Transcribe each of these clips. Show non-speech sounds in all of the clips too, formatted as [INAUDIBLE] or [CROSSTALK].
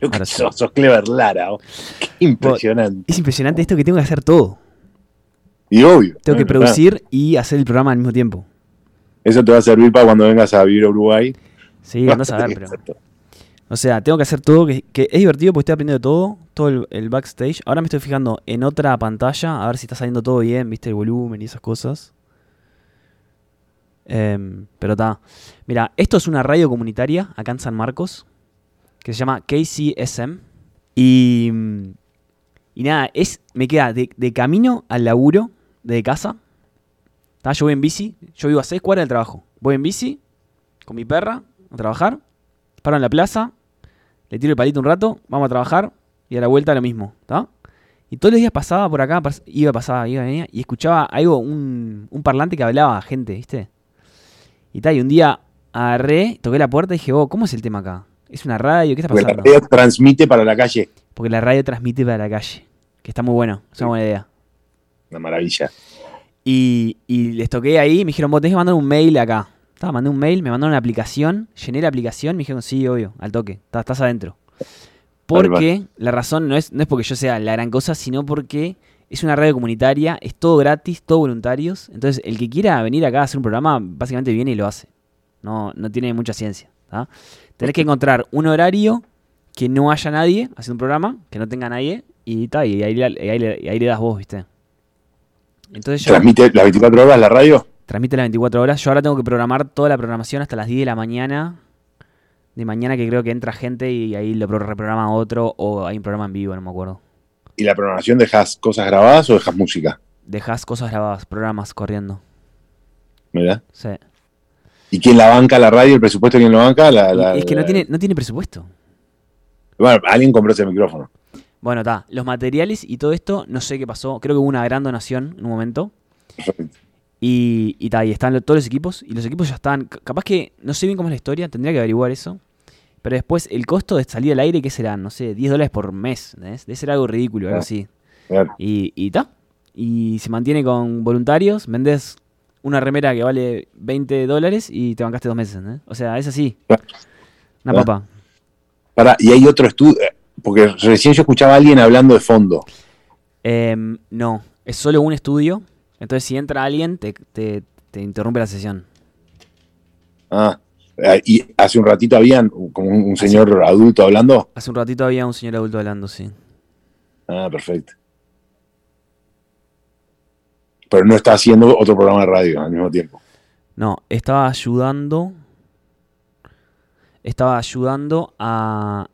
Lo que sí. sos, sos Clever Lara. oh. Qué impresionante. Es impresionante esto que tengo que hacer todo. Y obvio. Tengo que producir y hacer el programa al mismo tiempo. Eso te va a servir para cuando vengas a vivir a Uruguay. Sí, andás a ver, pero. O sea, tengo que hacer todo, que, que es divertido porque estoy aprendiendo todo, todo el, el backstage. Ahora me estoy fijando en otra pantalla, a ver si está saliendo todo bien, viste, el volumen y esas cosas. Em, pero está. Mira, esto es una radio comunitaria acá en San Marcos, que se llama KCSM. Y, y nada, es, me queda de, camino al laburo de casa. Tá, Yo voy en bici, yo vivo a 6 cuadras del trabajo. Voy en bici con mi perra a trabajar, paro en la plaza, le tiro el palito un rato, vamos a trabajar y a la vuelta lo mismo, ¿está? Y todos los días pasaba por acá, iba, pasaba, iba, venía y escuchaba algo, un, un parlante que hablaba a gente, ¿viste? Y tal, y un día agarré, toqué la puerta y dije, oh, ¿cómo es el tema acá? ¿Es una radio? ¿Qué está Porque la pasando? radio transmite para la calle. Porque la radio transmite para la calle, que está muy bueno, es una buena idea. Una maravilla. Y, y les toqué ahí y me dijeron, vos tenés que mandar un mail acá. Estaba, mandé un mail, me mandaron una aplicación, llené la aplicación, me dijeron, sí, obvio, al toque, estás, estás adentro. Porque la razón no es, no es porque yo sea la gran cosa, sino porque es una radio comunitaria, es todo gratis, todo voluntarios. Entonces, el que quiera venir acá a hacer un programa, básicamente viene y lo hace. No, no tiene mucha ciencia. ¿tá? Tenés que encontrar un horario que no haya nadie haciendo un programa, que no tenga nadie, y, ta, y, ahí, le- y ahí le- y ahí le das vos, ¿viste? Entonces yo Transmite las 24 horas la radio. transmite las 24 horas. Yo ahora tengo que programar toda la programación hasta las 10 de la mañana. De mañana que creo que entra gente y ahí lo pro- reprograma otro o hay un programa en vivo, no me acuerdo. ¿Y la programación dejas cosas grabadas o dejas música? Dejas cosas grabadas, programas corriendo. ¿Verdad? Sí. ¿Y quién la banca la radio? ¿El presupuesto quién lo banca? La- Y la- es que no tiene, no tiene presupuesto. Bueno, alguien compró ese micrófono. Bueno, está. Los materiales y todo esto, no sé qué pasó. Creo que hubo una gran donación en un momento. [LAUGHS] Y, y, ta, y están todos los equipos. Y los equipos ya están. Capaz que no sé bien cómo es la historia, tendría que averiguar eso. Pero después, el costo de salir al aire, ¿qué serán? No sé, 10 dólares por mes. ¿entendés? Debe ser algo ridículo, algo así. Claro. Y y ta. Y se mantiene con voluntarios. Vendés una remera que vale 20 dólares y te bancaste dos meses. ¿entendés? O sea, es así. Una papa. Pará, y hay otro estudio. Porque recién yo escuchaba a alguien hablando de fondo. Em, no, es solo un estudio. Entonces, si entra alguien, te, te- te interrumpe la sesión. Ah, eh, y hace un ratito habían como un, un señor adulto hablando. Hace un ratito había un señor adulto hablando, sí. Ah, perfecto. Pero no está haciendo otro programa de radio al mismo tiempo. No, estaba ayudando. Estaba ayudando a.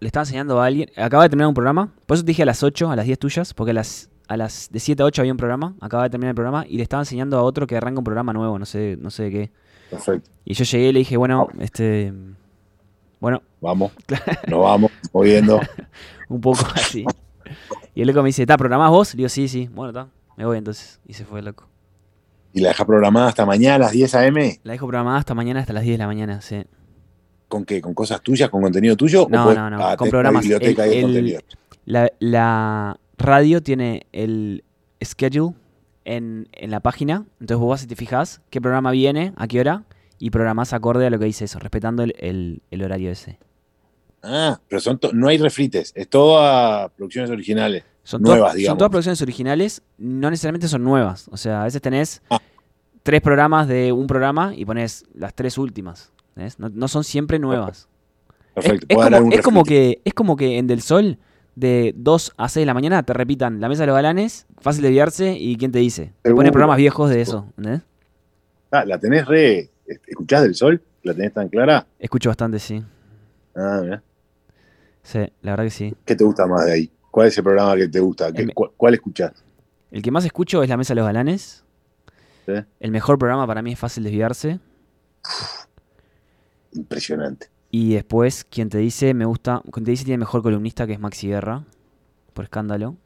Le estaba enseñando a alguien. Acaba de terminar un programa. Por eso te dije a las 8, a las 10 tuyas. Porque a las, a las de 7 a 8 había un programa. Acaba de terminar el programa. Y le estaba enseñando a otro que arranca un programa nuevo. No sé, no sé de qué. Perfecto. Y yo llegué y le dije, bueno, este. Bueno, Vamos. [LAUGHS] Nos vamos moviendo. un poco así. Y el loco me dice, ¿está programás vos? Le digo, sí, sí. Bueno, está. Me voy entonces. Y se fue loco. Y la deja programada hasta mañana a las 10 a.m. La dejo programada hasta mañana, hasta las 10 de la mañana, sí. ¿Con qué? ¿Con cosas tuyas? ¿Con contenido tuyo? No, ¿O puedes- no, no, ah, con programas. biblioteca El- ahí de el- contenido. La, la radio tiene el schedule en, en la página. Entonces vos vas y te fijas qué programa viene, a qué hora, y programás acorde a lo que dice eso, respetando el, el- el horario ese. Ah, pero son no hay refrites. Es todas producciones originales. Son, Nuevas, todas- son digamos. todas producciones originales, no necesariamente son nuevas. O sea, a veces tenés Ah. tres programas de un programa y pones las tres últimas. No, no son siempre nuevas. Es, Perfecto. es dar como, es como que, es como que en Del Sol, de 2 a 6 de la mañana, te repitan La Mesa de los Galanes, Fácil de Viarse y ¿Quién te dice? Te ponen programas viejos de eso. Ah, ¿La tenés re. ¿Escuchás del sol? ¿La tenés tan clara? Escucho bastante, sí. Ah, mirá. Sí, la verdad que sí. ¿Qué te gusta más de ahí? ¿Cuál es el programa que te gusta? ¿Qué- cu- ¿Cuál escuchás? El que más escucho es La Mesa de los Galanes. Sí. El mejor programa para mí es Fácil Desviarse. Impresionante. Y después, quien te dice, me gusta. Quien te dice tiene mejor columnista que es Maxi Guerra. Por escándalo.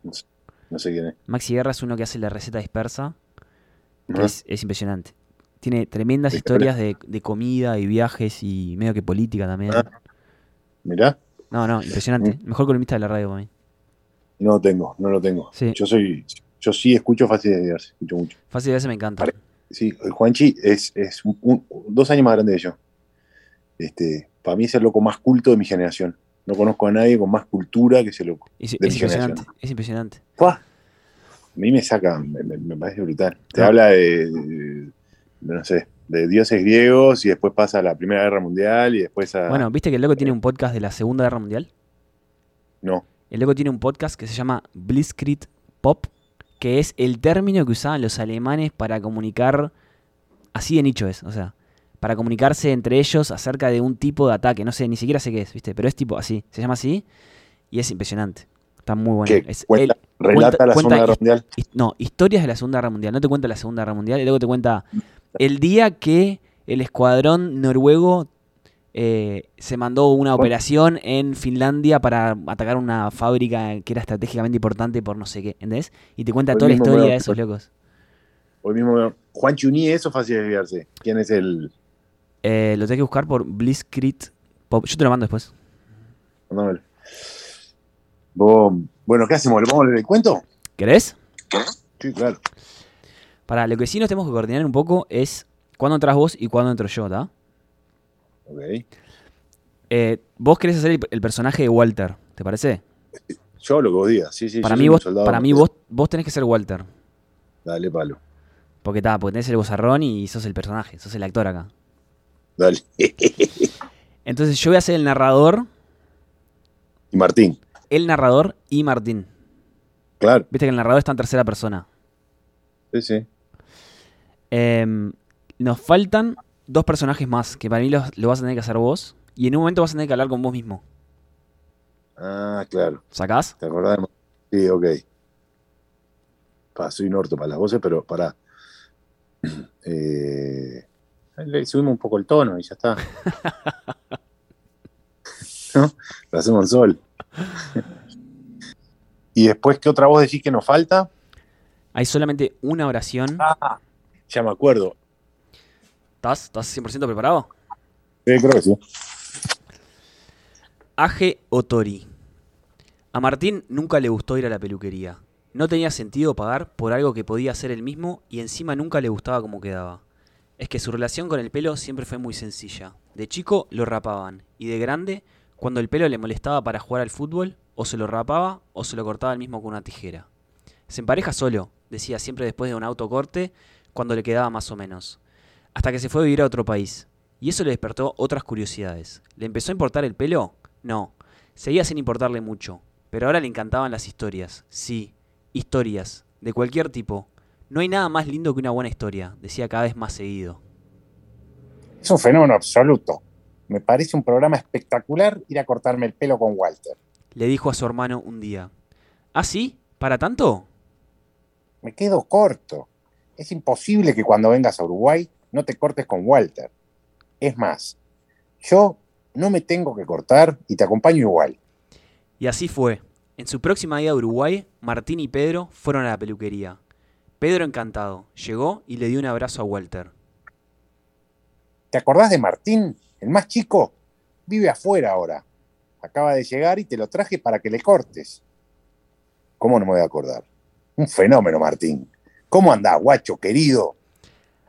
No sé quién es. Maxi Guerra es uno que hace la receta dispersa. es, es impresionante. Tiene tremendas ¿De qué historias de, de comida y viajes y medio que política también. Ah. Mirá, No, no, impresionante. Mejor columnista de la radio para mí. No lo tengo, no lo tengo. Sí. Yo soy, yo sí escucho fácil de Dios, escucho mucho. Fácil de verse me encanta. Sí, el Juanchi es, es un- un- dos años más grande que yo. Este, para mí es el loco más culto de mi generación. No conozco a nadie con más cultura que ese loco. Es, de es mi impresionante, generación. es impresionante. A mí me saca, me, me- me parece brutal. Te No. habla de, de- no sé, de dioses griegos y después pasa a la Primera Guerra Mundial y después a... Bueno, ¿viste que el loco tiene un podcast de la Segunda Guerra Mundial? no. El loco tiene un podcast que se llama Blitzkrieg Pop, que es el término que usaban los alemanes para comunicar, así de nicho es, o sea, para comunicarse entre ellos acerca de un tipo de ataque, no sé, ni siquiera sé qué es, ¿viste? Pero es tipo así, se llama así y es impresionante. Está muy bueno. Es cuenta, él- relata cuenta- la Segunda Guerra Mundial. no, historias de la Segunda Guerra Mundial. No te cuenta la Segunda Guerra Mundial, y luego te cuenta el día que el escuadrón noruego eh, se mandó una operación en Finlandia para atacar una fábrica que era estratégicamente importante por no sé qué, ¿entendés? Y te cuenta Hoy toda la historia veo- de esos locos. Hoy mismo, Juan Chuní, eso es fácil de desviarse. ¿Quién es el...? Eh, lo tenés que buscar por Blitzkrieg Pop. Yo te lo mando después. Mándamelo. Vos- Bueno, ¿qué hacemos? ¿Le vamos a leer el cuento? ¿Querés? Sí, claro. Para lo que sí nos tenemos que coordinar un poco es cuándo entras vos y cuándo entro yo, ¿está? Ok. Eh, vos querés hacer el, el personaje de Walter, ¿te parece? Yo lo que vos digas. Sí, sí, para mí, vos, para mí vos, vos tenés que ser Walter. Dale, palo. Porque está, porque tenés el bozarrón y sos el personaje, sos el actor acá. Dale. [LAUGHS] Entonces yo voy a ser el narrador, y Martín. el narrador y Martín. Claro. Viste que el narrador está en tercera persona. Sí, sí. Em, nos faltan dos personajes más, que para mí los, lo vas a tener que hacer vos. Y en un momento vas a tener que hablar con vos mismo. Ah, claro. ¿Sacás? ¿Te acordás? Sí, ok. Pa, soy un orto para las voces, pero pará. [CLEARS THROAT] Eh, le subimos un poco el tono y ya está. [LAUGHS] ¿No? Lo hacemos en sol. y después, ¿qué otra voz decís que nos falta? Hay solamente una oración. Ah, ya me acuerdo. ¿Estás? ¿Estás 100% preparado? Sí, creo que sí. Age Otori. A Martín nunca le gustó ir a la peluquería. No tenía sentido pagar por algo que podía hacer él mismo y encima nunca le gustaba cómo quedaba. Es que su relación con el pelo siempre fue muy sencilla. De chico lo rapaban y de grande, cuando el pelo le molestaba para jugar al fútbol, o se lo rapaba o se lo cortaba él mismo con una tijera. Se empareja solo, decía siempre después de un autocorte, cuando le quedaba más o menos. Hasta que se fue a vivir a otro país. Y eso le despertó otras curiosidades. ¿Le empezó a importar el pelo? No. Seguía sin importarle mucho. Pero ahora le encantaban las historias. Sí, historias. De cualquier tipo. No hay nada más lindo que una buena historia, decía cada vez más seguido. Es un fenómeno absoluto. Me parece un programa espectacular ir a cortarme el pelo con Walter. Le dijo a su hermano un día. ¿Ah, sí? ¿Para tanto? Me quedo corto. Es imposible que cuando vengas a Uruguay no te cortes con Walter. Es más, yo no me tengo que cortar y te acompaño igual. Y así fue. En su próxima ida a Uruguay, Martín y Pedro fueron a la peluquería. Pedro encantado, llegó y le dio un abrazo a Walter. ¿Te acordás de Martín, el más chico? Vive afuera ahora. Acaba de llegar y te lo traje para que le cortes. ¿Cómo no me voy a acordar? Un fenómeno, Martín. ¿Cómo andás, guacho, querido?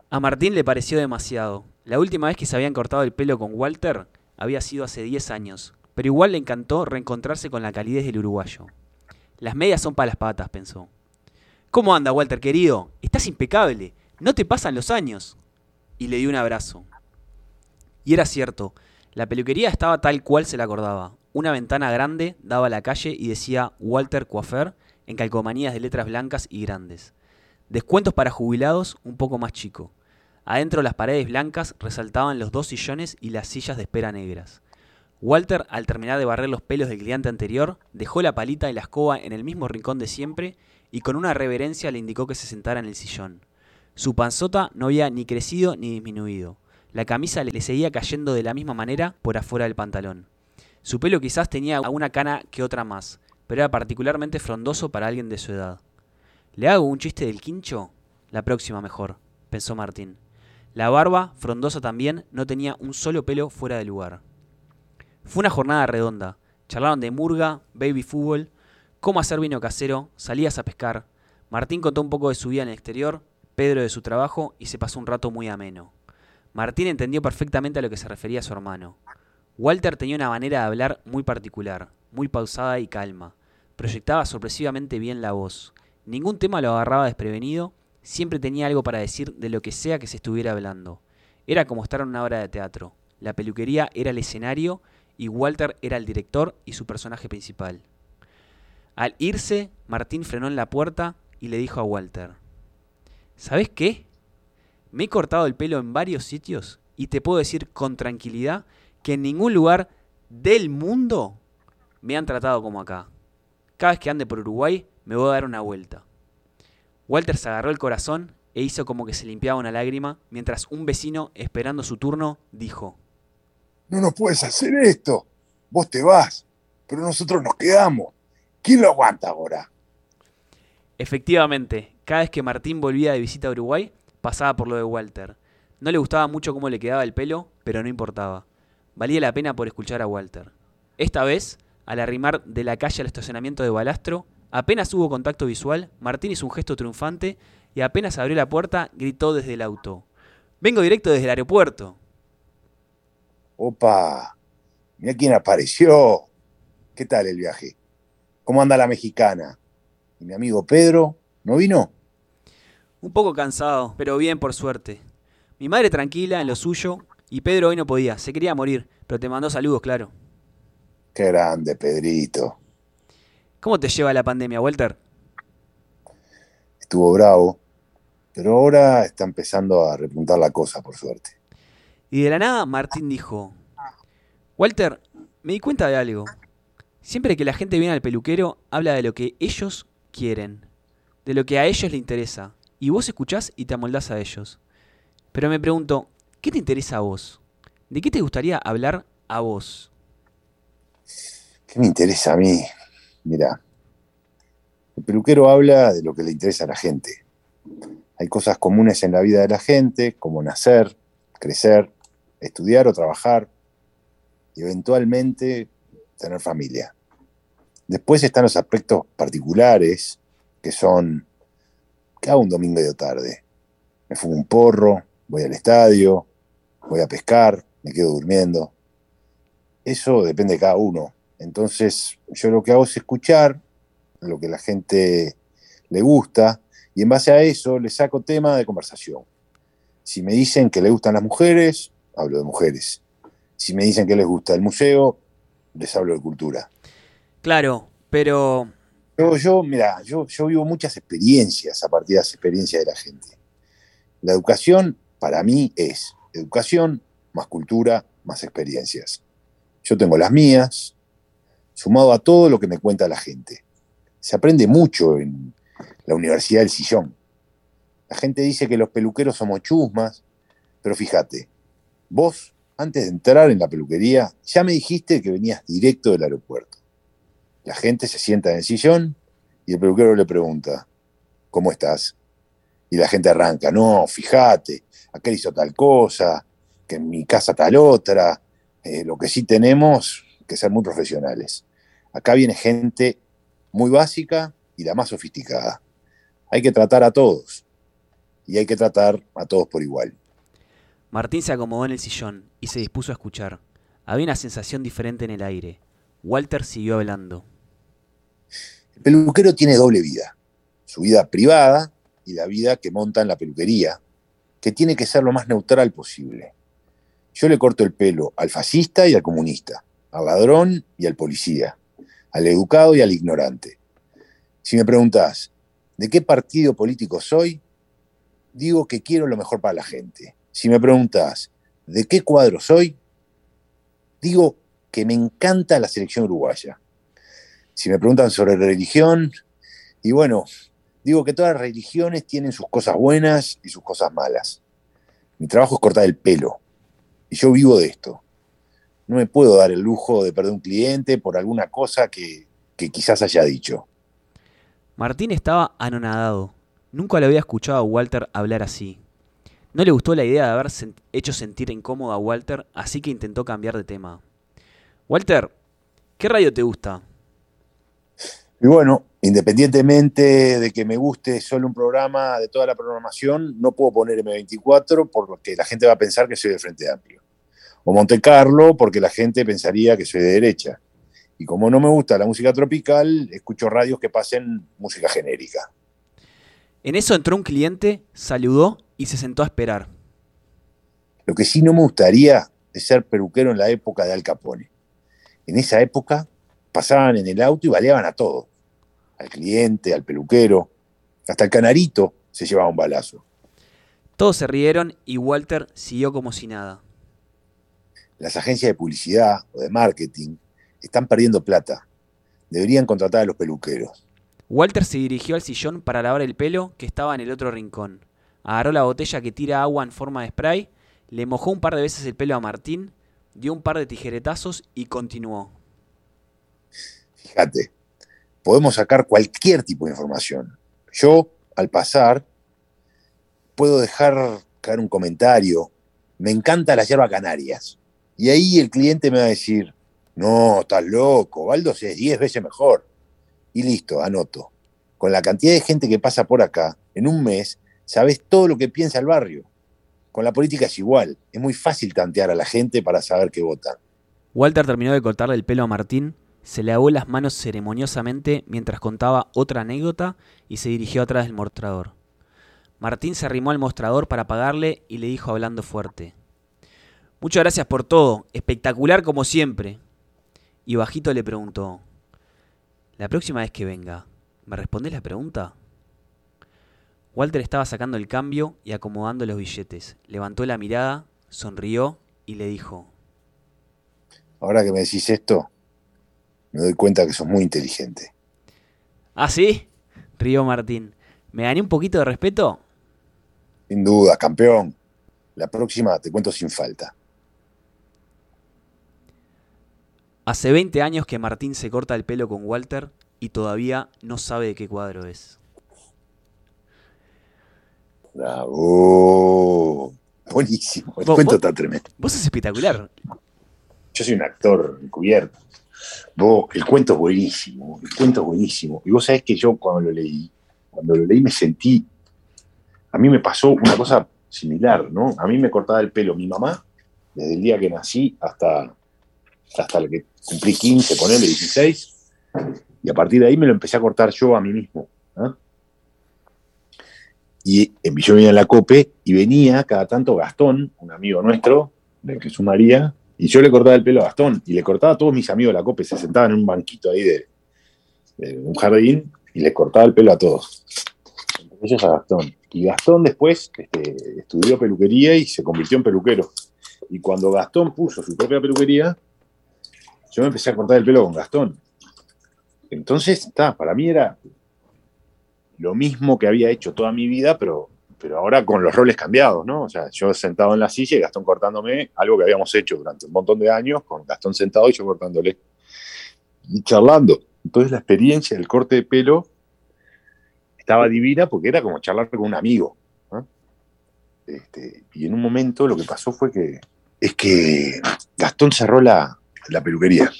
A Martín le pareció demasiado. La última vez que se habían cortado el pelo con Walter había sido hace 10 años, pero igual le encantó reencontrarse con la calidez del uruguayo. Las medias son para las patas, pensó. ¿Cómo anda, Walter, querido? Estás impecable. No te pasan los años. Y le dio un abrazo. Y era cierto. La peluquería estaba tal cual se la acordaba. Una ventana grande daba a la calle y decía Walter Coafer en calcomanías de letras blancas y grandes. Descuentos para jubilados un poco más chico. Adentro las paredes blancas resaltaban los dos sillones y las sillas de espera negras. Walter, al terminar de barrer los pelos del cliente anterior, dejó la palita y la escoba en el mismo rincón de siempre y con una reverencia le indicó que se sentara en el sillón. Su panzota no había ni crecido ni disminuido. La camisa le seguía cayendo de la misma manera por afuera del pantalón. Su pelo quizás tenía alguna cana que otra más, pero era particularmente frondoso para alguien de su edad. ¿Le hago un chiste del quincho? La próxima mejor, pensó Martín. La barba, frondosa también, no tenía un solo pelo fuera de lugar. Fue una jornada redonda. Charlaron de murga, baby fútbol, cómo hacer vino casero, salidas a pescar. Martín contó un poco de su vida en el exterior, Pedro de su trabajo y se pasó un rato muy ameno. Martín entendió perfectamente a lo que se refería su hermano. Walter tenía una manera de hablar muy particular, muy pausada y calma. Proyectaba sorpresivamente bien la voz. Ningún tema lo agarraba desprevenido, siempre tenía algo para decir de lo que sea que se estuviera hablando. Era como estar en una obra de teatro. La peluquería era el escenario y Walter era el director y su personaje principal. Al irse, Martín frenó en la puerta y le dijo a Walter, ¿Sabes qué? Me he cortado el pelo en varios sitios y te puedo decir con tranquilidad que en ningún lugar del mundo me han tratado como acá. Cada vez que ande por Uruguay me voy a dar una vuelta. Walter se agarró el corazón e hizo como que se limpiaba una lágrima, mientras un vecino, esperando su turno, dijo, No nos puedes hacer esto. Vos te vas, pero nosotros nos quedamos. ¿Quién lo aguanta ahora? Efectivamente, cada vez que Martín volvía de visita a Uruguay, pasaba por lo de Walter. No le gustaba mucho cómo le quedaba el pelo, pero no importaba. Valía la pena por escuchar a Walter. Esta vez, al arrimar de la calle al estacionamiento de Balastro, apenas hubo contacto visual, Martín hizo un gesto triunfante y apenas abrió la puerta, gritó desde el auto. Vengo directo desde el aeropuerto. Opa, mira quién apareció. ¿Qué tal el viaje? ¿Cómo anda la mexicana? ¿Y mi amigo Pedro no vino? Un poco cansado, pero bien por suerte. Mi madre tranquila en lo suyo y Pedro hoy no podía, se quería morir, pero te mandó saludos, claro. Qué grande, Pedrito. ¿Cómo te lleva la pandemia, Walter? Estuvo bravo, pero ahora está empezando a repuntar la cosa, por suerte. Y de la nada Martín dijo, Walter, me di cuenta de algo. Siempre que la gente viene al peluquero, habla de lo que ellos quieren, de lo que a ellos les interesa, y vos escuchás y te amoldás a ellos. Pero me pregunto, ¿qué te interesa a vos? ¿De qué te gustaría hablar a vos? ¿Qué me interesa a mí? Mira, el peluquero habla de lo que le interesa a la gente. Hay cosas comunes en la vida de la gente, como nacer, crecer, estudiar o trabajar, y eventualmente tener familia. Después están los aspectos particulares, que son, ¿qué hago un domingo de tarde? Me fumo un porro, voy al estadio, voy a pescar, me quedo durmiendo. Eso depende de cada uno. Entonces, yo lo que hago es escuchar lo que la gente le gusta y en base a eso le saco tema de conversación. Si me dicen que le gustan las mujeres, hablo de mujeres. Si me dicen que les gusta el museo, les hablo de cultura. Claro, pero... Yo, yo mira, yo, yo vivo muchas experiencias a partir de las experiencias de la gente. La educación para mí es educación más cultura más experiencias. Yo tengo las mías, sumado a todo lo que me cuenta la gente. Se aprende mucho en la Universidad del Sillón. La gente dice que los peluqueros somos chusmas, pero fíjate, vos, antes de entrar en la peluquería, ya me dijiste que venías directo del aeropuerto. La gente se sienta en el sillón y el peluquero le pregunta, ¿cómo estás? Y la gente arranca, no, fíjate, aquel hizo tal cosa, que en mi casa tal otra. Eh, lo que sí tenemos que ser muy profesionales. Acá viene gente muy básica y la más sofisticada. Hay que tratar a todos. Y hay que tratar a todos por igual. Martín se acomodó en el sillón y se dispuso a escuchar. Había una sensación diferente en el aire. Walter siguió hablando. El peluquero tiene doble vida. Su vida privada y la vida que monta en la peluquería, que tiene que ser lo más neutral posible. Yo le corto el pelo al fascista y al comunista, al ladrón y al policía, al educado y al ignorante. Si me preguntás, ¿de qué partido político soy? Digo que quiero lo mejor para la gente. Si me preguntás, ¿de qué cuadro soy? Digo que me encanta la selección uruguaya. Si me preguntan sobre religión, y bueno, digo que todas las religiones tienen sus cosas buenas y sus cosas malas. Mi trabajo es cortar el pelo, y yo vivo de esto. No me puedo dar el lujo de perder un cliente por alguna cosa que, que quizás haya dicho. Martín estaba anonadado. Nunca le había escuchado a Walter hablar así. No le gustó la idea de haber hecho sentir incómodo a Walter, así que intentó cambiar de tema. Walter, ¿qué radio te gusta? Y bueno, independientemente de que me guste solo un programa de toda la programación, no puedo poner M24 porque la gente va a pensar que soy del Frente Amplio. O Monte Carlo, porque la gente pensaría que soy de derecha. Y como no me gusta la música tropical, escucho radios que pasen música genérica. En eso entró un cliente, saludó y se sentó a esperar. Lo que sí no me gustaría es ser peluquero en la época de Al Capone. En esa época pasaban en el auto y baleaban a todos. Al cliente, al peluquero, hasta el canarito se llevaba un balazo. Todos se rieron y Walter siguió como si nada. Las agencias de publicidad o de marketing están perdiendo plata. Deberían contratar a los peluqueros. Walter se dirigió al sillón para lavar el pelo que estaba en el otro rincón. Agarró la botella que tira agua en forma de spray, le mojó un par de veces el pelo a Martín, dio un par de tijeretazos y continuó. Fíjate, podemos sacar cualquier tipo de información. Yo, al pasar, puedo dejar caer un comentario. Me encanta la hierba canarias. Y ahí el cliente me va a decir, no, estás loco, Baldos es 10 veces mejor. Y listo, anoto. Con la cantidad de gente que pasa por acá, en un mes, sabes todo lo que piensa el barrio. Con la política es igual. Es muy fácil tantear a la gente para saber qué votan. Walter terminó de cortarle el pelo a Martín, se lavó las manos ceremoniosamente mientras contaba otra anécdota y se dirigió atrás del mostrador. Martín se arrimó al mostrador para pagarle y le dijo hablando fuerte. Muchas gracias por todo, espectacular como siempre. Y bajito le preguntó, la próxima vez que venga, ¿me respondés la pregunta? Walter estaba sacando el cambio y acomodando los billetes. Levantó la mirada, sonrió y le dijo, Ahora que me decís esto, me doy cuenta que sos muy inteligente. ¿Ah, sí? rió Martín. ¿Me gané un poquito de respeto? Sin duda, campeón. La próxima te cuento sin falta. Hace 20 años que Martín se corta el pelo con Walter y todavía no sabe de qué cuadro es. Bravo. Buenísimo. El cuento está tremendo. Vos sos espectacular. Yo soy un actor encubierto. Vos, el cuento es buenísimo. El cuento es buenísimo. Y vos sabés que yo cuando lo leí, cuando lo leí me sentí. A mí me pasó una cosa similar, ¿no? A mí me cortaba el pelo mi mamá desde el día que nací hasta, hasta que cumplí 15, ponele 16. Y a partir de ahí me lo empecé a cortar yo a mí mismo. ¿ah? Y yo vivía en la COPE y venía cada tanto Gastón, un amigo nuestro, del que María, y yo le cortaba el pelo a Gastón y le cortaba a todos mis amigos de la COPE, se sentaban en un banquito ahí de, de un jardín y le cortaba el pelo a todos. Ellos a Gastón. Y Gastón después este, estudió peluquería y se convirtió en peluquero. Y cuando Gastón puso su propia peluquería, yo me empecé a cortar el pelo con Gastón. Entonces, está, para mí era lo mismo que había hecho toda mi vida, pero, pero ahora con los roles cambiados, ¿no? O sea, yo sentado en la silla y Gastón cortándome, algo que habíamos hecho durante un montón de años, con Gastón sentado y yo cortándole. Y charlando. Entonces la experiencia del corte de pelo estaba divina porque era como charlar con un amigo. Este, y en un momento lo que pasó fue que es que Gastón cerró la, la peluquería.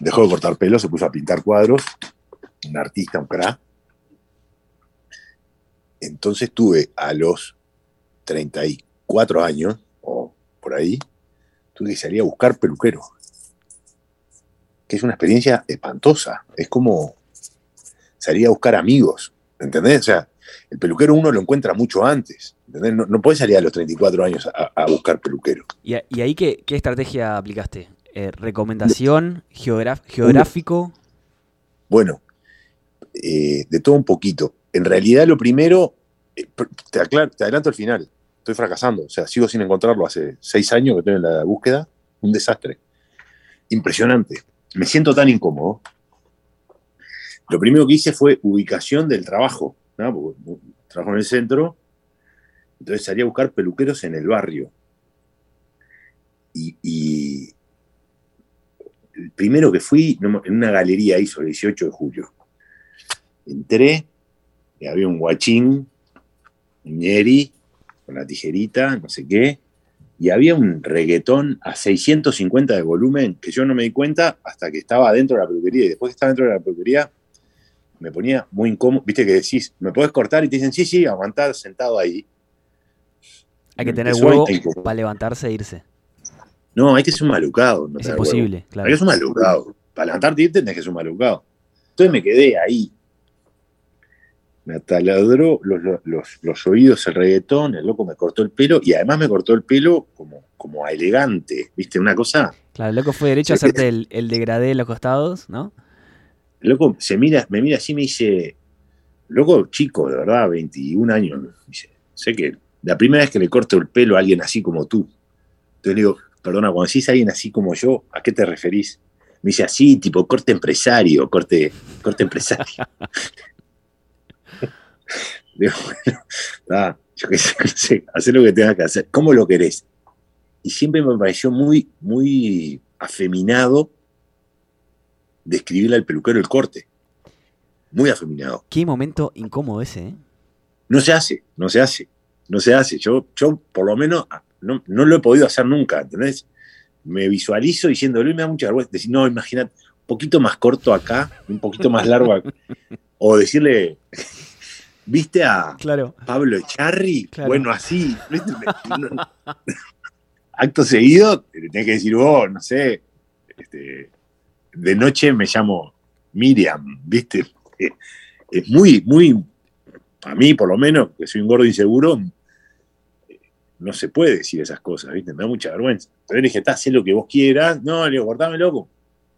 Dejó de cortar pelo, se puso a pintar cuadros. Un artista, un crack. Entonces tuve a los 34 años, o por ahí, tuve que salir a buscar peluquero. Que es una experiencia espantosa. Es como salir a buscar amigos. ¿Entendés? O sea, el peluquero uno lo encuentra mucho antes. ¿entendés? No, no puedes salir a los 34 años a, buscar peluquero. ¿Y, a- y ahí qué, qué estrategia aplicaste? Eh, ¿Recomendación? ¿Geográfico? Bueno, eh, de todo un poquito. En realidad, lo primero, eh, te, adelanto al final. Estoy fracasando. O sea, sigo sin encontrarlo hace seis años que estoy en la búsqueda. Un desastre. Impresionante. Me siento tan incómodo. Lo primero que hice fue ubicación del trabajo. trabajo en el centro. Entonces salí a buscar peluqueros en el barrio. Y el primero que fui, en una galería ahí sobre el 18 de julio. Entré, y había un guachín, un ñeri, con la tijerita, no sé qué, y había un reggaetón a 650 de volumen que yo no me di cuenta hasta que estaba dentro de la peluquería. Y después que estaba dentro de la peluquería, me ponía muy incómodo. Viste que decís, ¿me podés cortar? Y te dicen, sí, sí, aguantar sentado ahí. Hay que tener huevo para levantarse e irse. No, hay que ser un malucado. No Es imposible, huevo. claro. Hay que ser un malucado. Para levantarte y irte tenés que ser un malucado. Entonces me quedé ahí. Me ataladró los, los, los- los oídos el reggaetón, el loco me cortó el pelo y además me cortó el pelo como, como elegante, ¿viste? Una cosa. Claro, el loco fue derecho a hacerte el, el degradé en los costados, ¿no? El loco se mira, me mira así y me dice, loco chico, de verdad, 21 años. Dice, sé que la primera vez que le corto el pelo a alguien así como tú. Entonces le digo, perdona, cuando decís a alguien así como yo, ¿a qué te referís? Me dice así, tipo corte empresario, corte, corte empresario. [LAUGHS] [LAUGHS] Digo, bueno, yo qué sé, [LAUGHS] no sé, haz lo que tengas que hacer. ¿Cómo lo querés? Y siempre me pareció muy, muy afeminado describirle al peluquero el corte. Muy afeminado. Qué momento incómodo ese, ¿eh? No se hace, no se hace, no se hace. Yo, yo por lo menos, no, no lo he podido hacer nunca, ¿entendés? Me visualizo diciéndole, y me da mucha vergüenza. Decir, no, imagínate, un poquito más corto acá, un poquito más largo acá. O decirle, ¿viste a Claro. Pablo Echarri? Claro. Bueno, así. Acto seguido, le tenés que decir, vos, no sé, este, de noche me llamo Miriam, ¿viste? [LAUGHS] Es muy, muy, a mí por lo menos, que soy un gordo inseguro, no se puede decir esas cosas, ¿viste? Me da mucha vergüenza. Pero le dije, está, haz lo que vos quieras. No, le digo, cortame loco,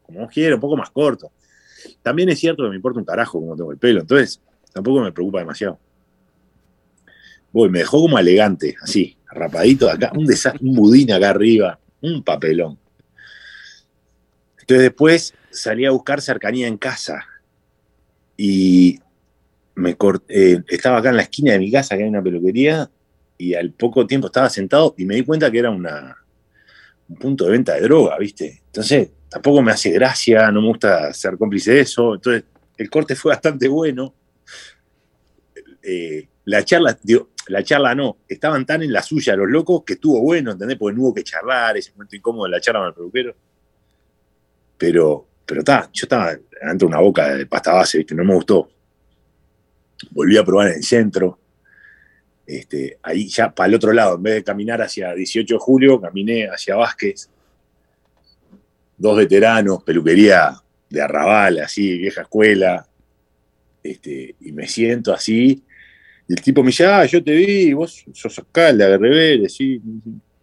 como vos quieras, un poco más corto. También es cierto que me importa un carajo cómo tengo el pelo, entonces tampoco me preocupa demasiado. Voy, me dejó como elegante, así, rapadito de acá, un desastre, un budín acá arriba, un papelón. Entonces después salí a buscar cercanía en casa y me cort- eh, estaba acá en la esquina de mi casa, que hay una peluquería, y al poco tiempo estaba sentado y me di cuenta que era una, un punto de venta de droga, ¿viste? Entonces tampoco me hace gracia, no me gusta ser cómplice de eso. Entonces el corte fue bastante bueno. Eh, la charla, la charla no, estaban tan en la suya los locos que estuvo bueno, ¿entendés? Porque no hubo que charlar, ese momento incómodo de la charla con el peluquero. Pero, pero está, yo estaba ante una boca de pasta base, ¿viste? No me gustó. Volví a probar en el centro. Este, ahí ya para el otro lado, en vez de caminar hacia 18 de julio, caminé hacia Vázquez. Dos veteranos, peluquería de arrabal, así, vieja escuela. Este, y me siento así. Y el tipo me dice, ah, yo te vi, vos sos acá, el de sí.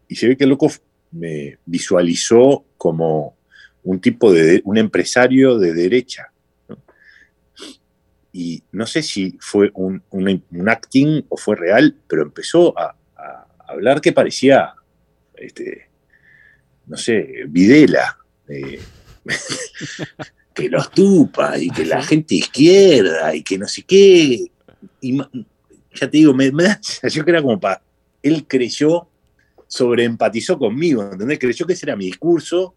Y se ve que el loco me visualizó como un tipo de, un empresario de derecha. Y no sé si fue un, un- un acting o fue real, pero empezó a, a hablar que parecía, este, no sé, Videla. eh, [LAUGHS] que los tupa y que la gente izquierda y que no sé qué. Y ya te digo, me, me da sensación que era como para. Él creyó, sobreempatizó conmigo, ¿entendés? Creyó que ese era mi discurso.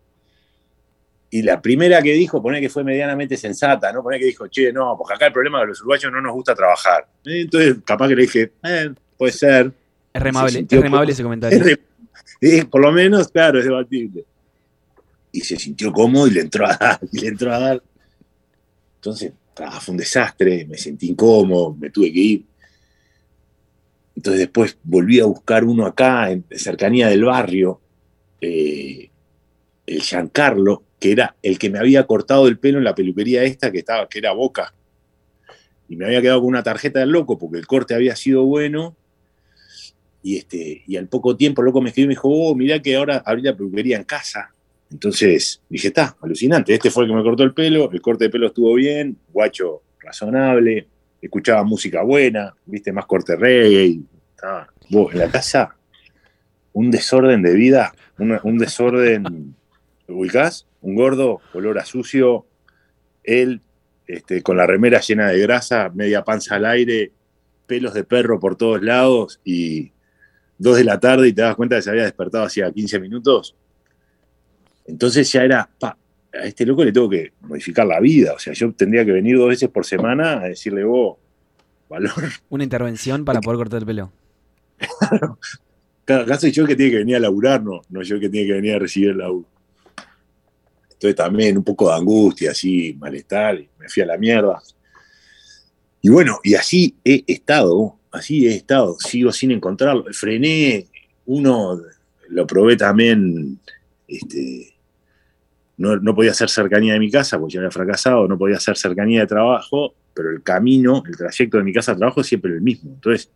Y la primera que dijo, poner que fue medianamente sensata, ¿no? Poner que dijo, che, no, porque acá el problema es que los uruguayos no nos gusta trabajar. Eh, Entonces, capaz que le dije, eh, puede ser. Es remable, Se es remable ese [LAUGHS] comentario. Es eh, por lo menos, claro, es debatible. Y se sintió cómodo y le entró a dar, [LAUGHS] y le entró a dar. Entonces, ah, fue un desastre, me sentí incómodo, me tuve que ir. Entonces después volví a buscar uno acá, en cercanía del barrio, eh, el Giancarlo, que era el que me había cortado el pelo en la peluquería esta, que, estaba, que era Boca. Y me había quedado con una tarjeta del loco, porque el corte había sido bueno, y, este, y al poco tiempo el loco me escribió y me dijo, oh, mirá que ahora abrí la peluquería en casa. Entonces dije, está, alucinante. Este fue el que me cortó el pelo, el corte de pelo estuvo bien, guacho razonable, escuchaba música buena, viste, más corte reggae. y vos, en la casa, un desorden de vida, un desorden, ¿lo ubicás? Un gordo, olor a sucio, él este, con la remera llena de grasa, media panza al aire, pelos de perro por todos lados y dos de la tarde y te das cuenta que se había despertado hacía 15 minutos. Entonces ya era, pa, a este loco le tengo que modificar la vida. O sea, yo tendría que venir dos veces por semana a decirle, vos, valor. Una intervención para poder cortar el pelo. [LAUGHS] Cada caso soy yo el que tiene que venir a laburar, no, no yo el que tiene que venir a recibir el laburo. Entonces también un poco de angustia, así, malestar, y me fui a la mierda. Y bueno, y así he estado, así he estado, sigo sin encontrarlo. Frené, uno lo probé también este, no, no podía hacer cercanía de mi casa porque ya había fracasado, no podía hacer cercanía de trabajo, pero el camino, el trayecto de mi casa a trabajo es siempre el mismo. Entonces,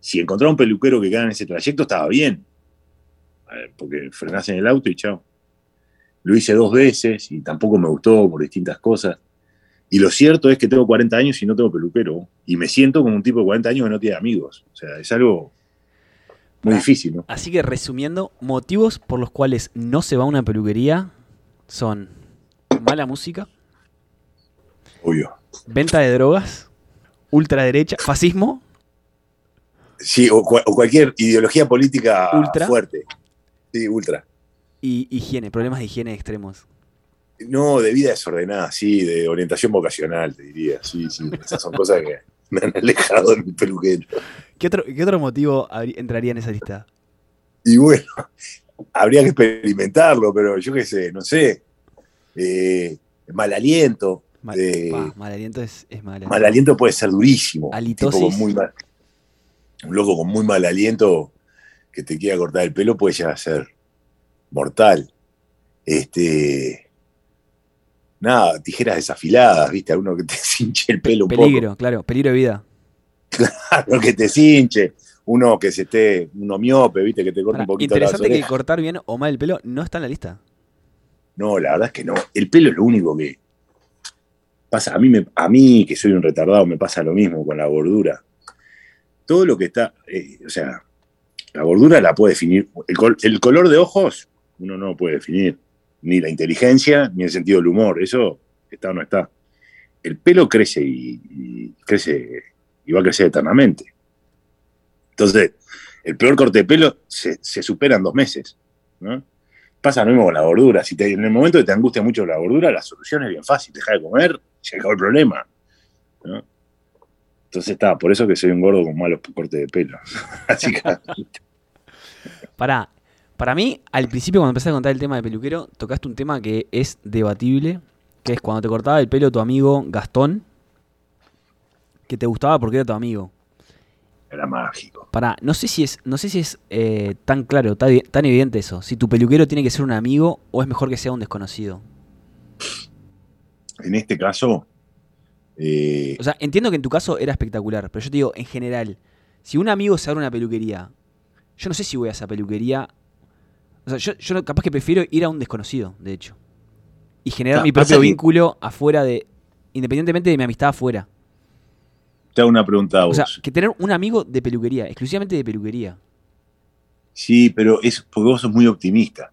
si encontraba un peluquero que quedaba en ese trayecto, estaba bien. Porque frenás en el auto y chao. Lo hice dos veces y tampoco me gustó por distintas cosas. Y lo cierto es que tengo 40 años y no tengo peluquero. Y me siento como un tipo de 40 años que no tiene amigos. O sea, es algo muy Ah. difícil, ¿no? Así que resumiendo, motivos por los cuales no se va a una peluquería son mala música, Obvio. venta de drogas, ultraderecha, fascismo, Sí, o, o cualquier ideología política Ultra. fuerte. Sí, ultra. Y higiene, problemas de higiene extremos. No, de vida desordenada, sí, de orientación vocacional, te diría. Sí, sí. Esas son cosas que me han alejado de mi peluquero. ¿Qué otro, qué otro motivo entraría en esa lista? Y bueno, [LAUGHS] habría que experimentarlo, pero yo qué sé, no sé. Eh, mal aliento. Mal, Eh, pa, mal aliento es, es mal aliento. Mal aliento puede ser durísimo. Halitosis. Tipo con muy mal- un loco con muy mal aliento que te quiera cortar el pelo puede llegar a ser mortal. Este. Nada, tijeras desafiladas, ¿viste? Alguno que te [LAUGHS] cinche el pelo un Peligro, claro, peligro de vida. poco. Algo que te cinche. Uno que se esté, uno miope, ¿viste? Que te corte un poquito interesante que orejas. cortar bien o mal el pelo no está en la lista. No, la verdad es que no. El pelo es lo único que pasa. A mí, me, a mí que soy un retardado, me pasa lo mismo con la gordura. Todo lo que está, eh, o sea, la gordura la puede definir. El, col- el color de ojos, uno no puede definir. Ni la inteligencia, ni el sentido del humor. Eso está o no está. El pelo crece y, crece y va a crecer eternamente. Entonces, el peor corte de pelo se, supera en dos meses. ¿no? Pasa lo mismo con la gordura. Si en el momento que te angustia mucho la gordura, la solución es bien fácil. Deja de comer, se acabó el problema. Entonces está, por eso que soy un gordo con malos cortes de pelo. [LAUGHS] Así que Pará, para mí, al principio cuando empezaste a contar el tema de peluquero, tocaste un tema que es debatible, que es cuando te cortaba el pelo tu amigo Gastón, que te gustaba porque era tu amigo. era mágico. Pará, no sé si es, no sé si es eh, tan claro, tan, tan evidente eso. Si tu peluquero tiene que ser un amigo o es mejor que sea un desconocido. En este caso, eh, O sea, entiendo que en tu caso era espectacular, pero yo te digo, en general, si un amigo se abre una peluquería, yo no sé si voy a esa peluquería. O sea, yo, yo capaz que prefiero ir a un desconocido, de hecho. Y generar mi propio que- vínculo afuera de. Independientemente de mi amistad afuera. te hago una pregunta a O vos. sea, que tener un amigo de peluquería, exclusivamente de peluquería. Sí, pero es porque vos sos muy optimista.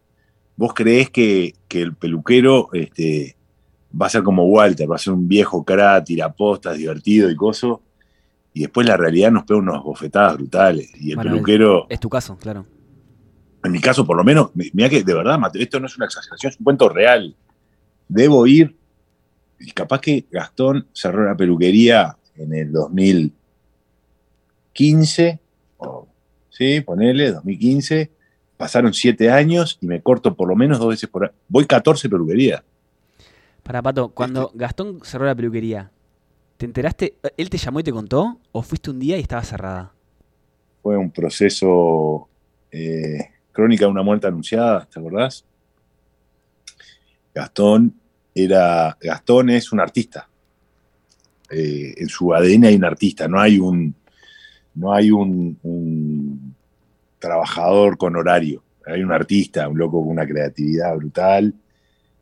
Vos creés que, que el peluquero este, va a ser como Walter, va a ser un viejo cara, tirapostas, divertido y coso. Y después la realidad nos pega unas bofetadas brutales. Y el Bueno, peluquero, Es tu caso, claro. En mi caso por lo menos, mira que de verdad, Mateo, esto no es una exageración, es un cuento real. Debo ir, y capaz que Gastón cerró la peluquería en el 2015, o, sí, ponele, 2015, pasaron siete años y me corto por lo menos dos veces por año. Voy 14 peluquerías. Para Pato, cuando Este Gastón cerró la peluquería, ¿te enteraste? ¿Él te llamó y te contó? ¿O fuiste un día y estaba cerrada? Fue un proceso, eh, crónica de una muerte anunciada, ¿te acordás? Gastón era, Gastón es un artista. Eh, en su ADN hay un artista, no hay un, no hay un, trabajador con horario. Hay un artista, un loco con una creatividad brutal,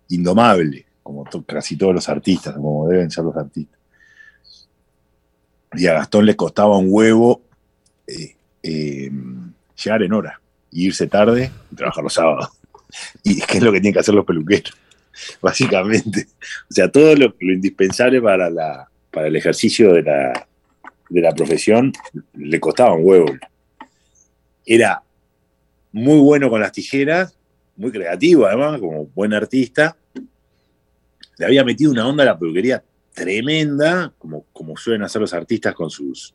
indomable, como casi todos los artistas, como deben ser los artistas. Y a Gastón le costaba un huevo eh, eh, llegar en hora, y irse tarde y trabajar los sábados. [LAUGHS] Y qué es lo que tienen que hacer los peluqueros, [LAUGHS] básicamente. O sea, todo lo, lo indispensable para, la, para el ejercicio de la, de la profesión le costaba un huevo. Era muy bueno con las tijeras, muy creativo además, como buen artista. Le había metido una onda a la peluquería tremenda, como, como suelen hacer los artistas con sus,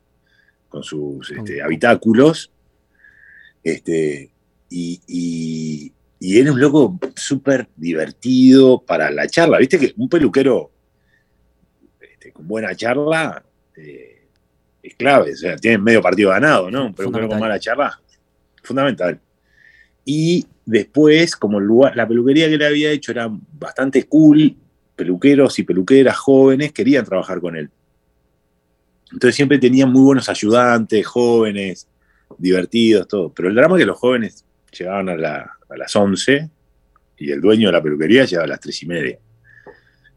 con sus este, habitáculos. Este, y, y- y era un loco súper divertido para la charla. Viste que un peluquero este, con buena charla eh, es clave. O sea, tiene medio partido ganado, ¿no? Un peluquero con mala charla, fundamental. Y después, como el lugar, la peluquería que le había hecho era bastante cool, peluqueros y peluqueras jóvenes querían trabajar con él. Entonces siempre tenían muy buenos ayudantes, jóvenes, divertidos, todo. Pero el drama es que los jóvenes llegaban a, las 11 y el dueño de la peluquería llegaba a las 3 y media.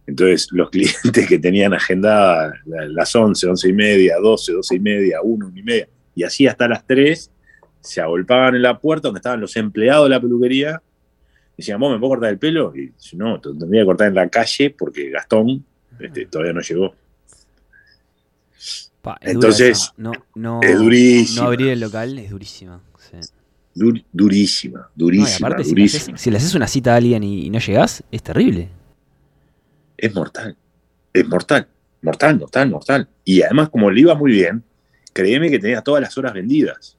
Entonces los [LAUGHS] clientes que tenían agendadas las 11, 11 y media, 12, 12 y media, 1, 1 y media, y así hasta las 3, se agolpaban en la puerta donde estaban los empleados de la peluquería. Decían, ¿vos me puedo cortar el pelo? Y no, te tendría que cortar en la calle porque Gastón este, todavía no llegó. Entonces, no, no, es durísimo. No abrir el local es durísima. durísima, durísima, durísima. Si, le haces, una cita a alguien y, no llegas, es terrible. Es mortal. Es mortal. Mortal, mortal, mortal. Y además, como le iba muy bien, créeme que tenía todas las horas vendidas.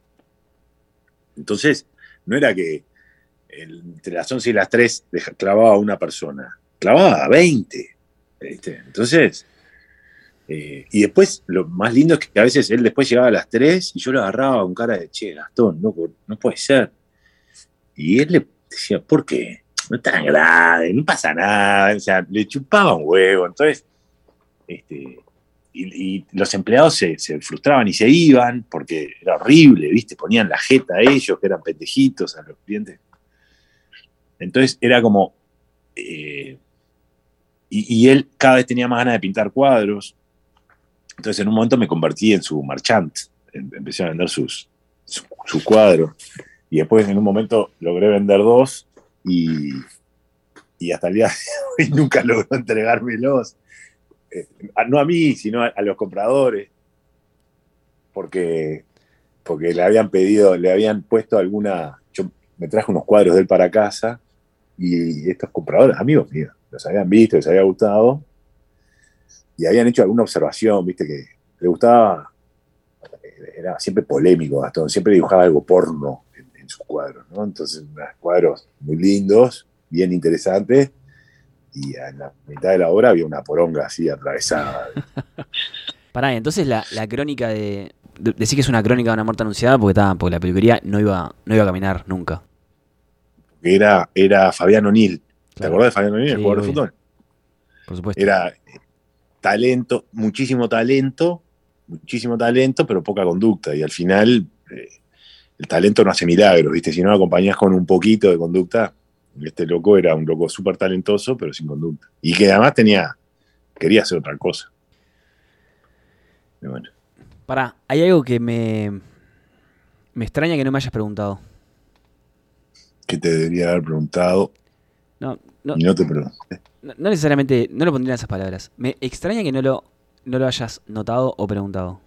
Entonces, no era que entre las 11 y las 3 clavaba a una persona, clavaba a 20. Entonces, eh, y después, lo más lindo es que a veces él después llegaba a las 3 y yo lo agarraba con cara de, che, Gastón, no, no puede ser. Y él le decía, ¿por qué? No es tan grave, no pasa nada. O sea, le chupaba un huevo. Entonces, este, y, los empleados se, frustraban y se iban porque era horrible, ¿viste? Ponían la jeta a ellos, que eran pendejitos, a los clientes. Entonces era como. Eh, y, y, él cada vez tenía más ganas de pintar cuadros. Entonces en un momento me convertí en su marchant, em, empecé a vender sus, sus cuadros. Y después en un momento logré vender dos y, y hasta el día de hoy [LAUGHS] nunca logró entregármelos. Eh, no a mí, sino a, los compradores. Porque, porque le habían pedido, le habían puesto alguna. Yo me traje unos cuadros de él para casa y estos compradores, amigos míos, los habían visto, les había gustado y habían hecho alguna observación, viste, que le gustaba, era siempre polémico Gastón, siempre dibujaba algo porno en, sus cuadros, ¿no? Entonces, unos cuadros muy lindos, bien interesantes, y en la mitad de la obra había una poronga así atravesada. [LAUGHS] Pará, entonces la, crónica de, Decir que es una crónica de una muerte anunciada porque, estaba, porque la peluquería no iba, no iba a caminar nunca. Era, era Fabián O'Neill. ¿Te acordás de Fabián O'Neill, el jugador de fútbol? Por supuesto. Era talento, muchísimo talento, muchísimo talento, pero poca conducta. Y al final, eh, el talento no hace milagros, ¿viste? Si no acompañás con un poquito de conducta, este loco era un loco súper talentoso, pero sin conducta. Y que además tenía, quería hacer otra cosa. bueno. Pará, hay algo que me, me extraña que no me hayas preguntado. Que te debería haber preguntado. No, te pregunté. No, necesariamente, no lo pondría en esas palabras. Me extraña que no lo, no lo hayas notado o preguntado.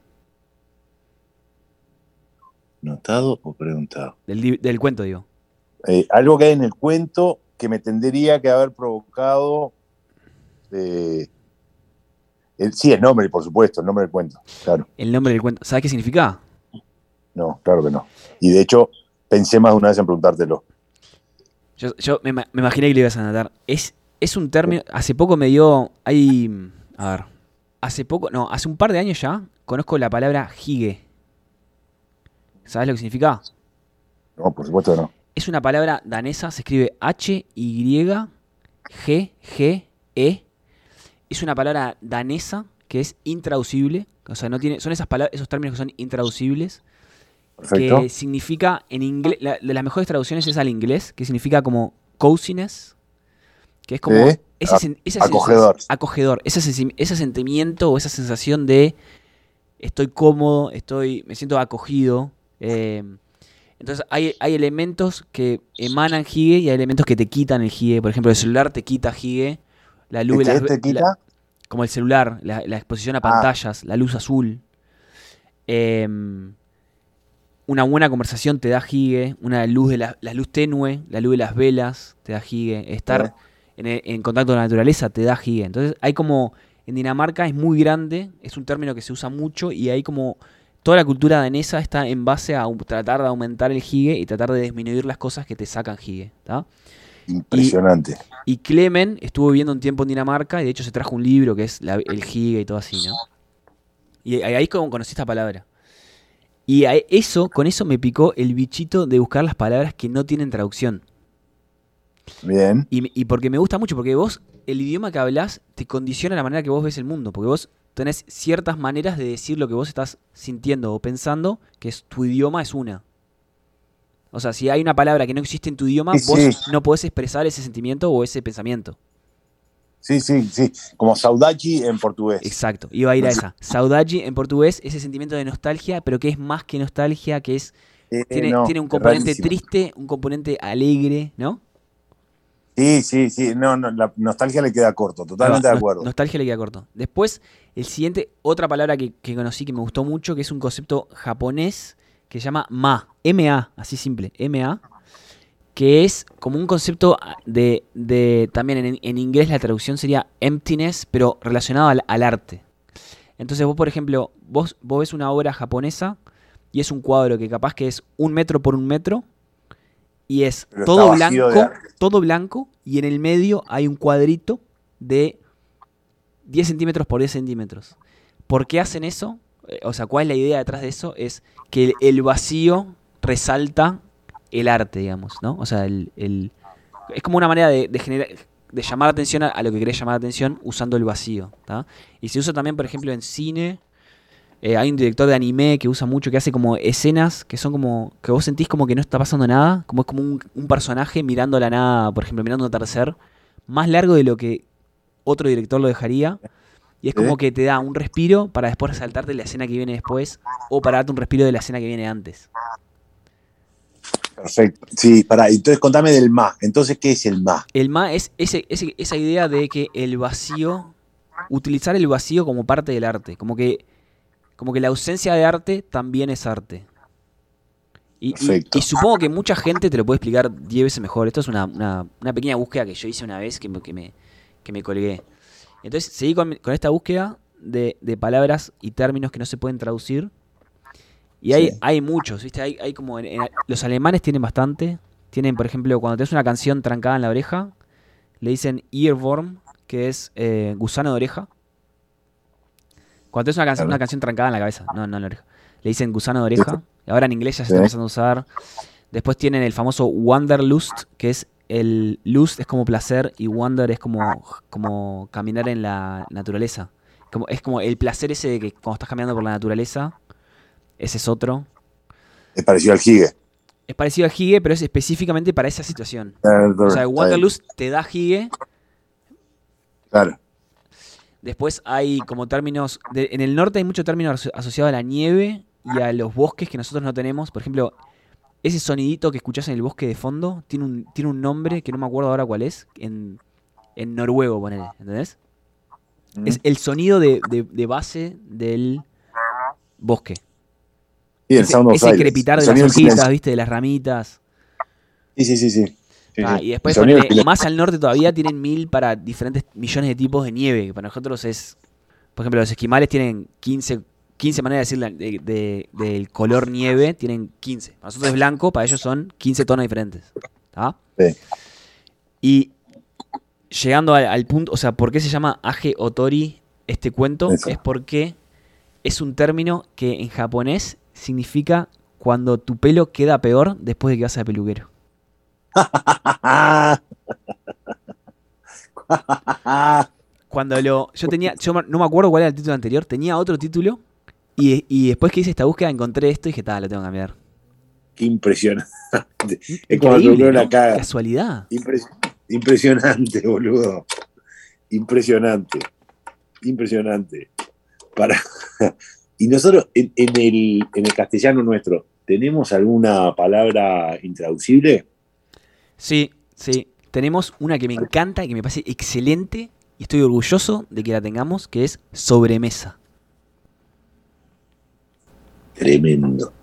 ¿Notado o preguntado? Del, cuento, digo. Eh, algo que hay en el cuento que me tendría que haber provocado. Eh, el, sí, el nombre, por supuesto, el nombre del cuento, claro. El nombre del cuento. ¿Sabes qué significa? No, claro que no. Y de hecho, pensé más de una vez en preguntártelo. Yo, yo me, me, imaginé que le ibas a notar. Es es un término. Hace poco me dio. Hay. A ver. Hace poco. No, hace un par de años ya. Conozco la palabra hige. ¿Sabes lo que significa? No, por supuesto no. Es una palabra danesa. Se escribe H-Y-G-G-E. Es una palabra danesa que es intraducible. O sea, no tiene. Son esas palabras, esos términos que son intraducibles. Perfecto. Que significa en inglés. de las mejores traducciones es al inglés. Que significa como coziness que es como ese, acogedor. acogedor. Ese, ese sentimiento o esa sensación de estoy cómodo, estoy, me siento acogido. Eh, entonces hay, hay, elementos que emanan Hige y hay elementos que te quitan el Hige. Por ejemplo, el celular te quita Hige. La luz la, te quita? como el celular, la, exposición a ah. pantallas, la luz azul. Em, una buena conversación te da Hige. Una luz de la, luz tenue, la luz de las velas te da Hige. Estar en, contacto con la naturaleza te da hige. Entonces hay como, en Dinamarca es muy grande, es un término que se usa mucho y hay como, toda la cultura danesa está en base a tratar de aumentar el hige y tratar de disminuir las cosas que te sacan hige. Impresionante. Y, Clemen estuvo viviendo un tiempo en Dinamarca y de hecho se trajo un libro que es el hige y todo así, ¿no? Y ahí es como conocí esta palabra. Y a eso, con eso me picó el bichito de buscar las palabras que no tienen traducción. Bien. Y, y porque me gusta mucho, porque vos, el idioma que hablas te condiciona la manera que vos ves el mundo. Porque vos tenés ciertas maneras de decir lo que vos estás sintiendo o pensando, que es tu idioma es una. O sea, si hay una palabra que no existe en tu idioma, Sí, vos sí. no podés expresar ese sentimiento o ese pensamiento. Sí, sí, sí. Como saudade en portugués. Exacto, iba a ir a esa. Saudade en portugués, ese sentimiento de nostalgia, pero que es más que nostalgia, que es Eh, tiene, no, tiene un componente triste, un componente alegre, ¿no? Sí, sí, sí. No, no, la nostalgia le queda corto. Totalmente de acuerdo. Nostalgia le queda corto. Después, el siguiente, otra palabra que, que conocí que me gustó mucho, que es un concepto japonés que se llama ma, M-A, así simple, M-A, que es como un concepto de, de también en, en inglés la traducción sería emptiness, pero relacionado al, al arte. Entonces vos, por ejemplo, vos, vos ves una obra japonesa y es un cuadro que capaz que es un metro por un metro y es Pero todo blanco, todo blanco y en el medio hay un cuadrito de 10 centímetros por 10 centímetros. ¿Por qué hacen eso? Eh, O sea, ¿cuál es la idea detrás de eso? Es que el, el vacío resalta el arte, digamos, ¿no? O sea, el, el- es como una manera de, de generar de llamar la atención a, a lo que querés llamar la atención usando el vacío. ¿tá? Y se usa también, por ejemplo, en cine. Eh, hay un director de anime que usa mucho, que hace como escenas que son como. que vos sentís como que no está pasando nada. Como es como un, un personaje mirando la nada, por ejemplo, mirando un atardecer. Más largo de lo que otro director lo dejaría. Y es como que te da un respiro para después resaltarte la escena que viene después. O para darte un respiro de la escena que viene antes. Perfecto. Sí, pará. Entonces contame del ma. Entonces, ¿qué es el ma? El ma es ese, ese- esa idea de que el vacío, utilizar el vacío como parte del arte, como que, como que la ausencia de arte también es arte. Y, y- Perfecto. y supongo que mucha gente te lo puede explicar 10 veces mejor. Esto es una, una- una pequeña búsqueda que yo hice una vez que me, que me, que me colgué. Entonces seguí con, con esta búsqueda de, de palabras y términos que no se pueden traducir. Y hay, Sí. hay muchos, ¿viste? Hay, hay como. en- en- los alemanes tienen bastante. Tienen, por ejemplo, cuando tenés una canción trancada en la oreja, le dicen earworm, que es eh, gusano de oreja. Cuando tenés una, canción una canción trancada en la cabeza, no, no en la oreja. Le dicen gusano de oreja. Y ahora en inglés ya se está empezando a usar. Después tienen el famoso wanderlust, que es el lust es como placer y wander es como, como caminar en la naturaleza. Como, es como el placer ese de que cuando estás caminando por la naturaleza, ese es otro. Es parecido al Higue. Es parecido al Hige, pero es específicamente para esa situación. O sea, Wanderlust te da Hige. Claro. Después hay como términos. de- en el norte hay mucho término aso- asociado a la nieve y a los bosques que nosotros no tenemos. Por ejemplo, ese sonidito que escuchás en el bosque de fondo tiene un, tiene un nombre que no me acuerdo ahora cuál es. En, en noruego, ponele. ¿Entendés? Mm. Es el sonido de, de- de base del bosque. Sí, el ese Sound of ese Silence. crepitar de las hojitas. ¿viste? De las ramitas. Sí, sí, sí, sí. Sí, Ah, sí. y después, ponele, más al norte todavía tienen mil para diferentes millones de tipos de nieve, que para nosotros es, por ejemplo, los esquimales tienen 15, 15 maneras de decir de- de- del color nieve, tienen 15. Para nosotros es blanco, para ellos son 15 tonos diferentes. ¿tá? Sí. Y llegando al, al punto, o sea, ¿por qué se llama Age Otori este cuento? Eso. Es porque es un término que en japonés significa cuando tu pelo queda peor después de que vas al peluquero. [LAUGHS] Cuando lo. Yo tenía. Yo no me acuerdo cuál era el título anterior. Tenía otro título. Y, y después que hice esta búsqueda encontré esto y dije, tal, lo tengo que cambiar. Qué impresionante. Es como peluquero la ¿no? caga. Casualidad. Impres- impresionante, [LAUGHS] boludo. Impresionante. Impresionante. Para... Y nosotros, en, en el, en el castellano nuestro, ¿tenemos alguna palabra intraducible? Sí, sí. Tenemos una que me encanta y que me parece excelente. Y estoy orgulloso de que la tengamos, que es sobremesa. Tremendo.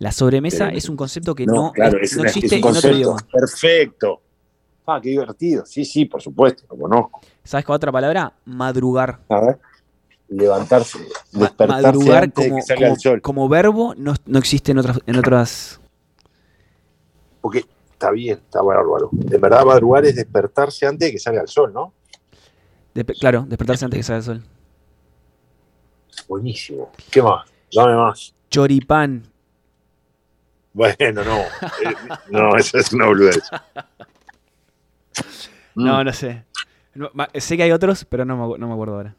La sobremesa Tremendo. es un concepto que No, no, claro, es- es, no existe es un en otro concepto idioma. perfecto. Ah, qué divertido. Sí, sí, por supuesto, lo conozco. ¿Sabes cuál otra palabra? Madrugar. A ver. Levantarse, despertarse madrugar antes de como, que salga como- el sol. como verbo no, no existe en otras, en otras. Porque está bien, está bárbaro. En verdad, madrugar es despertarse antes de que salga el sol, ¿no? de- claro, despertarse antes de que salga el sol. Buenísimo. ¿Qué más? Dame más. Choripán. Bueno, no. Eh, no, eso es una boludez. [LAUGHS] No, Mm. no sé. No, sé que hay otros, pero no me, no me acuerdo ahora.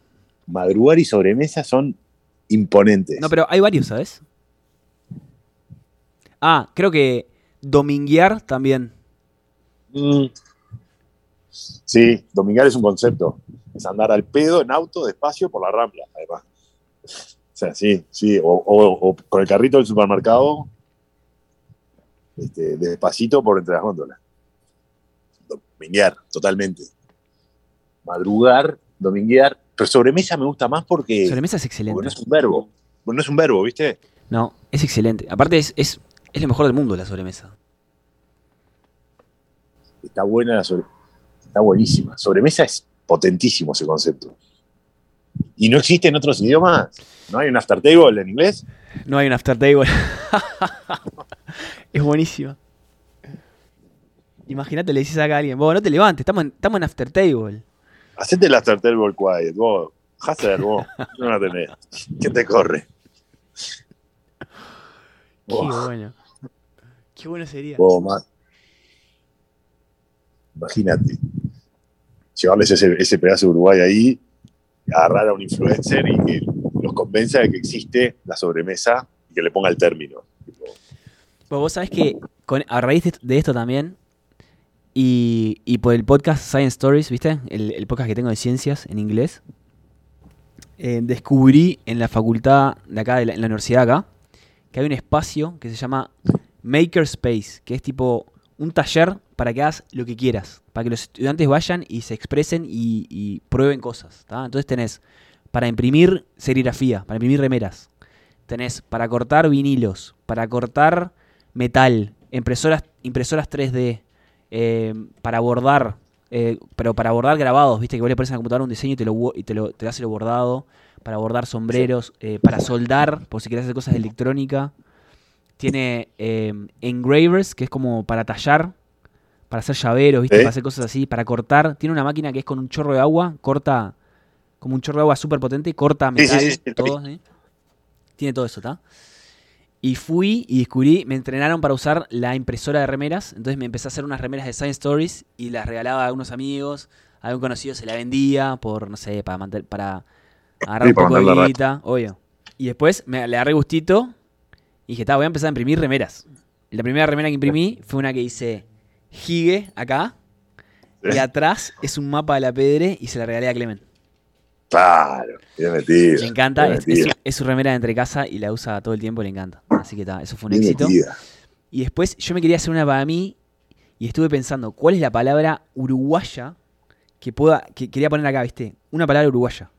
Madrugar y sobremesa son imponentes. No, pero hay varios, ¿sabes? Ah, creo que dominguear también. Mm. Sí, domingar es un concepto. Es andar al pedo en auto, despacio, por la rambla, además. O sea, sí, sí. O, o- o con el carrito del supermercado, este, despacito por entre las góndolas. Dominguear, totalmente. Madrugar, dominguear. Pero sobremesa me gusta más porque, Sobremesa es excelente. no es un verbo. No es un verbo, ¿viste? No, es excelente. Aparte es, es, es lo mejor del mundo la sobremesa. Está buena la sobre... Está buenísima. Sobremesa es potentísimo ese concepto. ¿Y no existe en otros idiomas? ¿No hay un after table en inglés? No hay un after table. [LAUGHS] es buenísimo. Imagínate, le dices acá a alguien, vos no te levantes, estamos en, estamos en after table. Hacete el after table quiet, vos. Hacer, vos. No la tenés. ¿Quién te corre? Qué bueno. Qué bueno sería. ma- Imagínate. Llevarles ese, ese pedazo de Uruguay ahí, agarrar a un influencer y que los convenza de que existe la sobremesa y que le ponga el término. Tipo, Vos, sabés que con- a raíz de esto también, y, por el podcast Science Stories, ¿viste? El, podcast que tengo de ciencias en inglés, eh, descubrí en la facultad de acá, de la- en la universidad acá, que hay un espacio que se llama Makerspace, que es tipo un taller para que hagas lo que quieras, para que los estudiantes vayan y se expresen y, y prueben cosas. ¿tá? Entonces tenés para imprimir serigrafía, para imprimir remeras, tenés para cortar vinilos, para cortar metal, impresoras, impresoras 3D, eh, para bordar, eh, pero para bordar grabados, viste que vos le pones en la computadora un diseño y te lo, y te lo te hace lo bordado, para bordar sombreros, eh, para soldar, por si querés hacer cosas de electrónica. Tiene eh, engravers, que es como para tallar, para hacer llaveros, ¿viste? ¿Eh? para hacer cosas así, para cortar. Tiene una máquina que es con un chorro de agua, corta como un chorro de agua súper potente, corta Sí, sí, metal, sí, sí, lo todo, ¿sí? Tiene todo eso, ¿está? Y fui y descubrí, me entrenaron para usar la impresora de remeras, entonces me empecé a hacer unas remeras de Science Stories y las regalaba a unos amigos, a algún conocido se la vendía por, no sé, para, manter- para agarrar Sí, un poco de guita, obvio. Y después me le agarré gustito y dije, voy a empezar a imprimir remeras. Y la primera remera que imprimí fue una que dice Higue acá, y atrás es un mapa de la pedre y se la regalé a Clemen. Claro, bien metido. Le encanta, bien es, es su remera de entre casa y la usa todo el tiempo, le encanta. Así que eso fue un bien éxito. metida. Y después yo me quería hacer una para mí y estuve pensando, ¿cuál es la palabra uruguaya que pueda, que quería poner acá, viste? Una palabra uruguaya.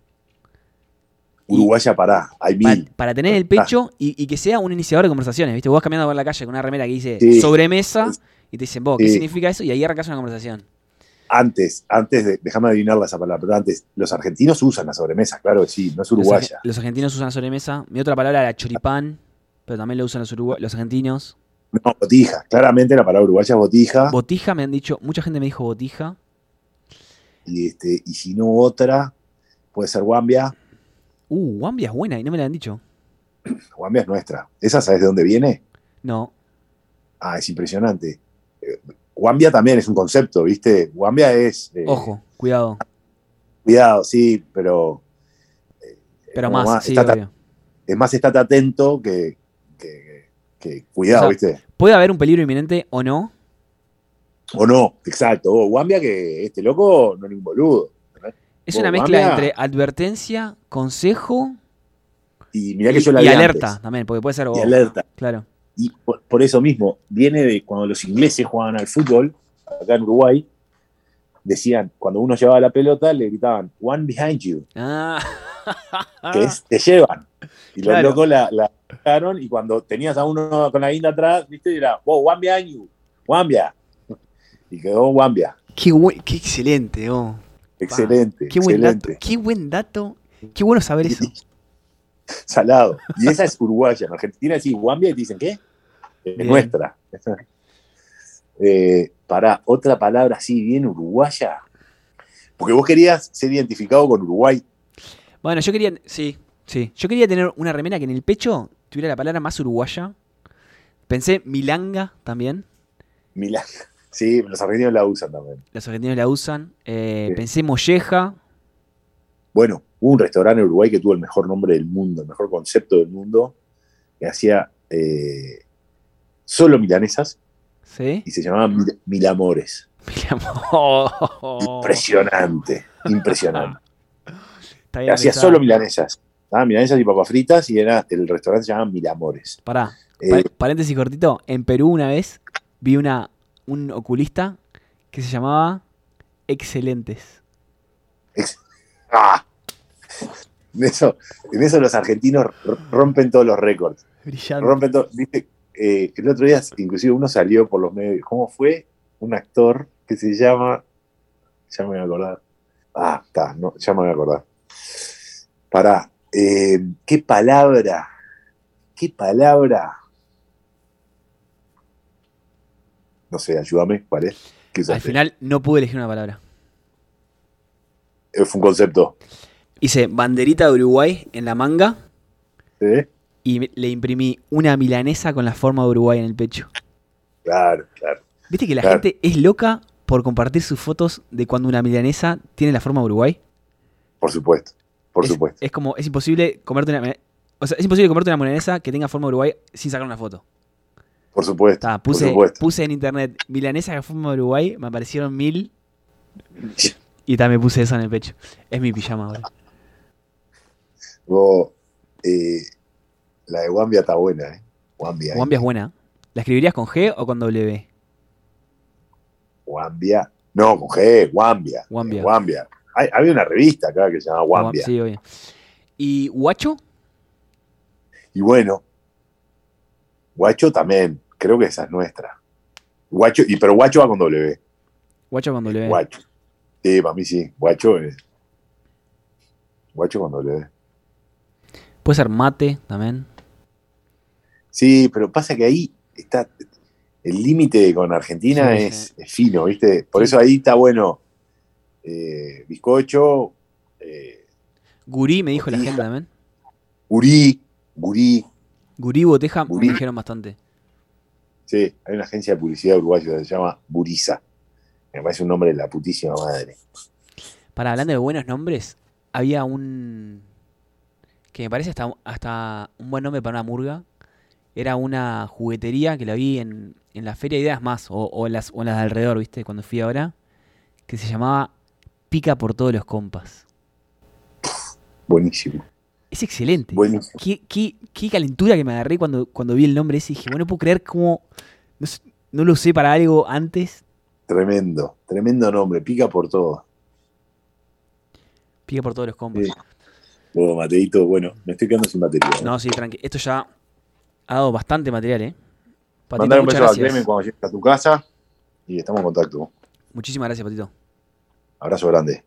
Uruguaya pará, hay Pa- mil. para tener en el pecho y, y que sea un iniciador de conversaciones, viste? Vos vas caminando por la calle con una remera que dice Sí. sobremesa y te dicen, vos, ¿qué Sí. significa eso? Y ahí arrancas una conversación. Antes, antes de, déjame adivinarla esa palabra, pero antes, los argentinos usan la sobremesa, claro que sí, no es Los, uruguaya. arge- los argentinos usan la sobremesa. Mi otra palabra era choripán, pero también lo usan los, argentinos. No, botija, claramente la palabra uruguaya es botija, Botija me han dicho, mucha gente me dijo botija. y, este, y si no otra, puede ser guambia. Uh, Wambia es buena y no me la han dicho. Guambia es nuestra. ¿Esa sabes de dónde viene? No. Ah, es impresionante. Eh, Guambia también es un concepto, ¿viste? Guambia es. eh, Ojo, cuidado. Cuidado, sí, pero. eh, Pero como más, sí, es más, estate atento que, que- que cuidado, O sea, ¿viste? Puede haber un peligro inminente o no. O no, exacto. O Guambia que este loco no es un boludo. Es una mezcla entre advertencia, consejo Y mirá que y, yo la y alerta antes. también, porque puede ser. Y alerta. Claro. Y por, por eso mismo, viene de cuando los ingleses jugaban al fútbol, acá en Uruguay, decían, cuando uno llevaba la pelota, le gritaban, one behind you, Ah. que es, te llevan. Y Claro. los locos la, la sacaron, y cuando tenías a uno con la guinda atrás, viste, era, oh, one behind you, Wambia. Y quedó Wambia. Qué, excelente, oh. Excelente, Qué buen excelente. dato. Qué buen dato. Qué bueno saber eso. [LAUGHS] Salado. Y esa es uruguaya. En Argentina decís Wambia y te dicen, ¿qué? Es Bien. nuestra. [LAUGHS] Eh, para otra palabra así, bien uruguaya. Porque vos querías ser identificado con Uruguay. Bueno, yo quería. Sí, sí. Yo quería tener una remera que en el pecho tuviera la palabra más uruguaya. Pensé milanga también. Milán. [LAUGHS] Sí, los argentinos la usan también. Los argentinos la usan. Eh, Sí. Pensé molleja. Bueno, hubo un restaurante en Uruguay que tuvo el mejor nombre del mundo, el mejor concepto del mundo, que hacía eh, solo milanesas ¿Sí? y se llamaba Mil- Milamores. Oh. [LAUGHS] Impresionante, impresionante. Hacía solo milanesas. Ah, milanesas y papas fritas y era, el restaurante se llamaba Milamores. Pará. Eh, Pa- paréntesis cortito. En Perú una vez vi una, un oculista que se llamaba Excelentes. ex- ¡Ah! En eso, en eso los argentinos rompen todos los récords. Brillante. Rompen todo. Viste, eh, el otro día, inclusive uno salió por los medios. ¿Cómo fue? Un actor que se llama. Ya me voy a acordar. Ah, está, no, ya me voy a acordar. Pará. Eh, ¿Qué palabra? ¿Qué palabra? No sé, ayúdame, ¿cuál es? ¿Qué Al final no pude elegir una palabra. Eh, Fue un concepto. Hice banderita de Uruguay en la manga ¿sí? y le imprimí una milanesa con la forma de Uruguay en el pecho. Claro, claro. ¿Viste que la Claro. gente es loca por compartir sus fotos de cuando una milanesa tiene la forma de Uruguay? Por supuesto. Por es, supuesto. Es como, es imposible comerte una O sea, es imposible comerte una milanesa que tenga forma de Uruguay sin sacar una foto. Por supuesto. Ta, por puse, supuesto. puse en internet milanesa con forma de Uruguay, me aparecieron mil [LAUGHS] y también puse eso en el pecho. Es mi pijama ahora. Vos, eh, la de Wambia está buena, ¿eh? Wambia. Wambia es buena. ¿La escribirías con G o con W? Wambia. No, con G, Wambia. Wambia. Eh, Wambia. Hay- había una revista acá que se llama Wambia. Sí, obvio. ¿Y Guacho? Y bueno, Guacho también. Creo que esa es nuestra. Guacho, y, pero Guacho va con W. Guacho con W. Guacho. Sí, para mí sí. Guacho es. Guacho con W. Puede ser mate también. Sí, pero pasa que ahí está. El límite con Argentina Sí, es, sí. es fino, ¿viste? Por Sí. eso ahí está bueno. Eh, bizcocho, eh, Gurí me dijo la gente también. gurí, gurí. Gurí Boteja Gurí. me dijeron bastante. Sí, hay una agencia de publicidad uruguaya que se llama Buriza. Me parece un nombre de la putísima madre. Para hablando de buenos nombres, había un. que me parece hasta, hasta un buen nombre para una murga. Era una juguetería que la vi en, en la Feria de Ideas Más, o, las, o en las de alrededor, ¿viste? Cuando fui ahora. Que se llamaba Pica por todos los compas. Buenísimo. Es excelente. Buenísimo. Qué, qué- qué calentura que me agarré cuando, cuando vi el nombre ese. y Dije, bueno, no puedo creer cómo. No, sé- no lo usé para algo antes. Tremendo, tremendo nombre. Pica por todo. Pica por todos los compas. Bueno, Mateito, bueno, me estoy quedando sin batería. ¿eh? No, sí, tranqui. Esto ya ha dado bastante material, ¿eh? Patito, Mandar un beso a. Clemen cuando llegues a tu casa y estamos en contacto. Muchísimas gracias, Patito. Abrazo grande.